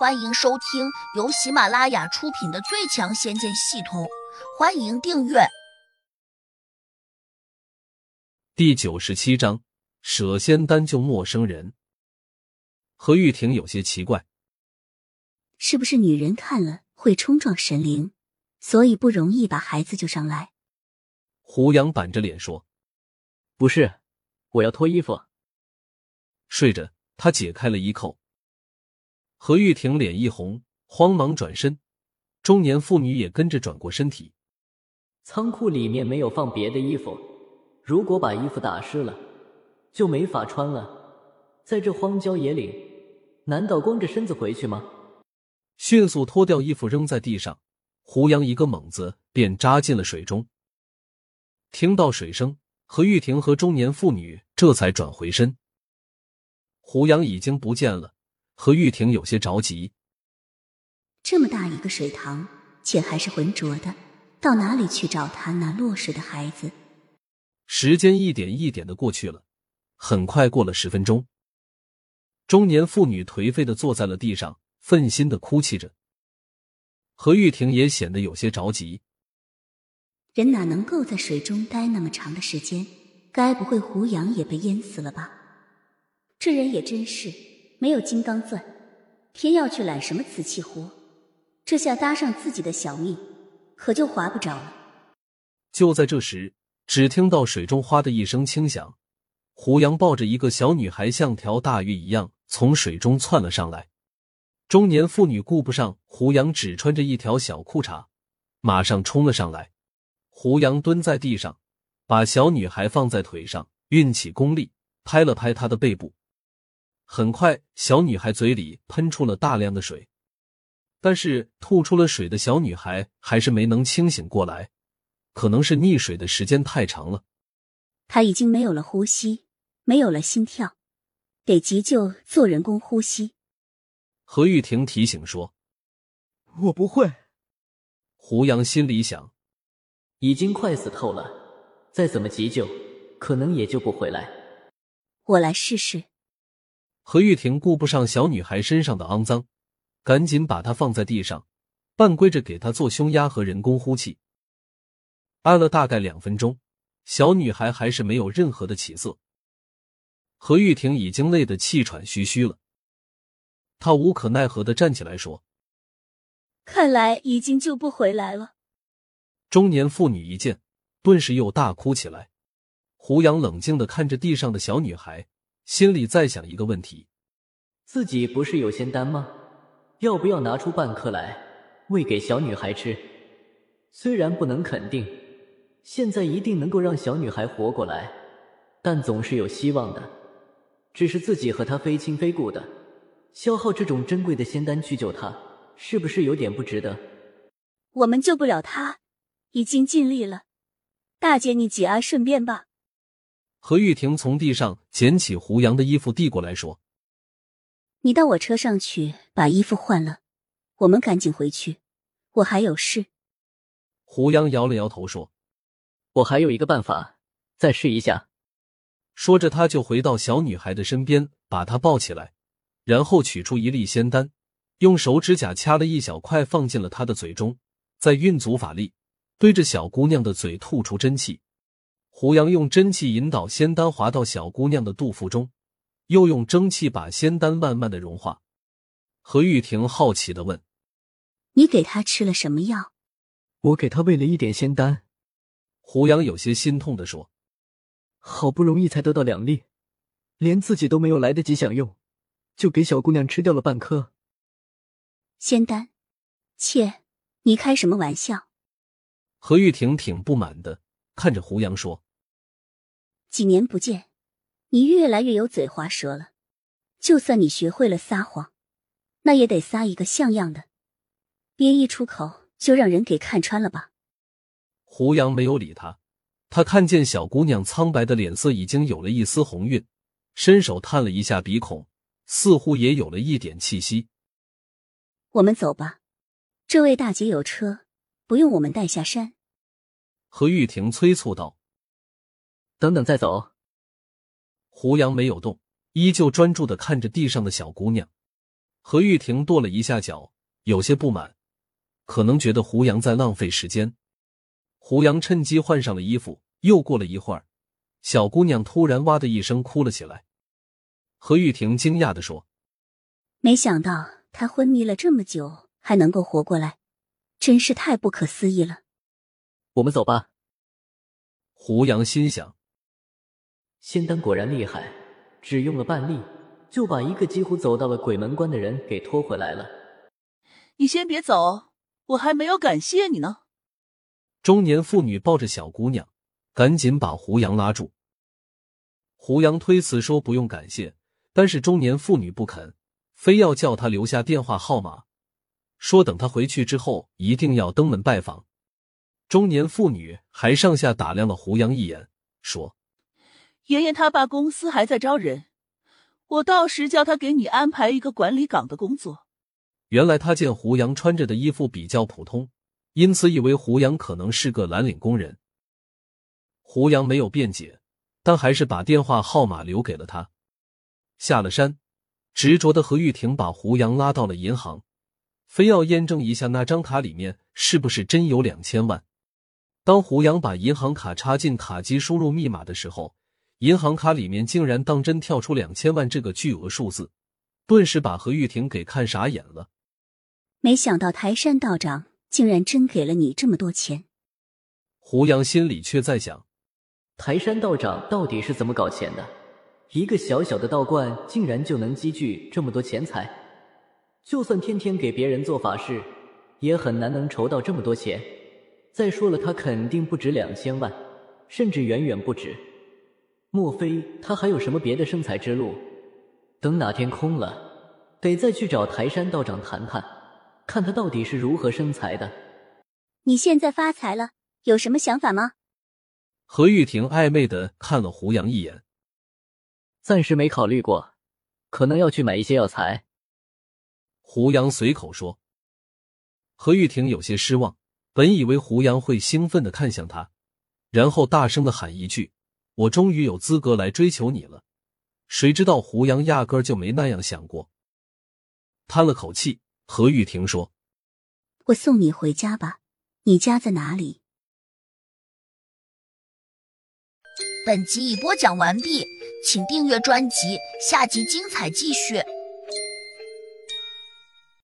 欢迎收听由喜马拉雅出品的《最强仙剑系统》，欢迎订阅。第九十七章：舍仙丹救陌生人。何玉婷有些奇怪，是不是女人看了会冲撞神灵，所以不容易把孩子救上来？胡杨板着脸说：“不是，我要脱衣服。”睡着，他解开了衣扣。何玉婷脸一红，慌忙转身，中年妇女也跟着转过身体。仓库里面没有放别的衣服，如果把衣服打湿了，就没法穿了。在这荒郊野岭，难道光着身子回去吗？迅速脱掉衣服扔在地上，胡杨一个猛子便扎进了水中。听到水声，何玉婷和中年妇女这才转回身。胡杨已经不见了。何玉婷有些着急。这么大一个水塘，且还是浑浊的，到哪里去找他那落水的孩子？时间一点一点的过去了，很快过了十分钟。中年妇女颓废的坐在了地上，愤心的哭泣着。何玉婷也显得有些着急。人哪能够在水中待那么长的时间？该不会胡杨也被淹死了吧？这人也真是。没有金刚钻，偏要去揽什么瓷器活？这下搭上自己的小命，可就划不着了。就在这时，只听到水中“哗”的一声轻响，胡杨抱着一个小女孩，像条大鱼一样从水中窜了上来。中年妇女顾不上胡杨只穿着一条小裤衩，马上冲了上来。胡杨蹲在地上，把小女孩放在腿上，运起功力拍了拍她的背部。很快，小女孩嘴里喷出了大量的水，但是吐出了水的小女孩还是没能清醒过来，可能是溺水的时间太长了。她已经没有了呼吸，没有了心跳，得急救做人工呼吸。何玉婷提醒说：“我不会。”胡杨心里想：“已经快死透了，再怎么急救，可能也救不回来。”我来试试。何玉婷顾不上小女孩身上的肮脏，赶紧把她放在地上，半跪着给她做胸压和人工呼气。按了大概两分钟，小女孩还是没有任何的起色。何玉婷已经累得气喘吁吁了，她无可奈何的站起来说：“看来已经救不回来了。”中年妇女一见，顿时又大哭起来。胡杨冷静的看着地上的小女孩。心里在想一个问题：自己不是有仙丹吗？要不要拿出半颗来喂给小女孩吃？虽然不能肯定现在一定能够让小女孩活过来，但总是有希望的。只是自己和她非亲非故的，消耗这种珍贵的仙丹去救她，是不是有点不值得？我们救不了她，已经尽力了。大姐，你节哀顺变吧。何玉婷从地上捡起胡杨的衣服，递过来说：“你到我车上去把衣服换了，我们赶紧回去，我还有事。”胡杨摇了摇头说：“我还有一个办法，再试一下。”说着，他就回到小女孩的身边，把她抱起来，然后取出一粒仙丹，用手指甲掐了一小块，放进了她的嘴中，再运足法力，对着小姑娘的嘴吐出真气。胡杨用真气引导仙丹滑到小姑娘的肚腹中，又用蒸汽把仙丹慢慢的融化。何玉婷好奇的问：“你给她吃了什么药？”“我给她喂了一点仙丹。”胡杨有些心痛的说：“好不容易才得到两粒，连自己都没有来得及享用，就给小姑娘吃掉了半颗仙丹。切，你开什么玩笑？”何玉婷挺不满的，看着胡杨说。几年不见，你越来越有嘴滑舌了。就算你学会了撒谎，那也得撒一个像样的，别一出口就让人给看穿了吧。胡杨没有理他，他看见小姑娘苍白的脸色已经有了一丝红晕，伸手探了一下鼻孔，似乎也有了一点气息。我们走吧，这位大姐有车，不用我们带下山。何玉婷催促道。等等，再走。胡杨没有动，依旧专注的看着地上的小姑娘。何玉婷跺了一下脚，有些不满，可能觉得胡杨在浪费时间。胡杨趁机换上了衣服。又过了一会儿，小姑娘突然哇的一声哭了起来。何玉婷惊讶的说：“没想到她昏迷了这么久还能够活过来，真是太不可思议了。”我们走吧。胡杨心想：仙丹果然厉害，只用了半粒就把一个几乎走到了鬼门关的人给拖回来了。你先别走，我还没有感谢你呢。中年妇女抱着小姑娘。赶紧把胡杨拉住。胡杨推辞说不用感谢，但是中年妇女不肯，非要叫他留下电话号码，说等他回去之后一定要登门拜访。中年妇女还上下打量了胡杨一眼，说：“爷爷他爸公司还在招人，我到时叫他给你安排一个管理岗的工作。”原来他见胡杨穿着的衣服比较普通，因此以为胡杨可能是个蓝领工人。胡杨没有辩解，但还是把电话号码留给了他。下了山，执着的何玉婷把胡杨拉到了银行，非要验证一下那张卡里面是不是真有两千万。当胡杨把银行卡插进卡机，输入密码的时候，银行卡里面竟然当真跳出两千万这个巨额数字，顿时把何玉婷给看傻眼了。没想到台山道长竟然真给了你这么多钱。胡杨心里却在想。台山道长到底是怎么搞钱的？一个小小的道观竟然就能积聚这么多钱财？就算天天给别人做法事，也很难能筹到这么多钱。再说了，他肯定不止两千万，甚至远远不止。莫非他还有什么别的生财之路？等哪天空了，得再去找台山道长谈谈，看他到底是如何生财的。你现在发财了，有什么想法吗？何玉婷暧昧的看了胡杨一眼，暂时没考虑过，可能要去买一些药材。胡杨随口说。何玉婷有些失望，本以为胡杨会兴奋的看向他，然后大声的喊一句：“我终于有资格来追求你了。”谁知道胡杨压根就没那样想过，叹了口气，何玉婷说：“我送你回家吧，你家在哪里？”本集已播讲完毕，请订阅专辑，下集精彩继续。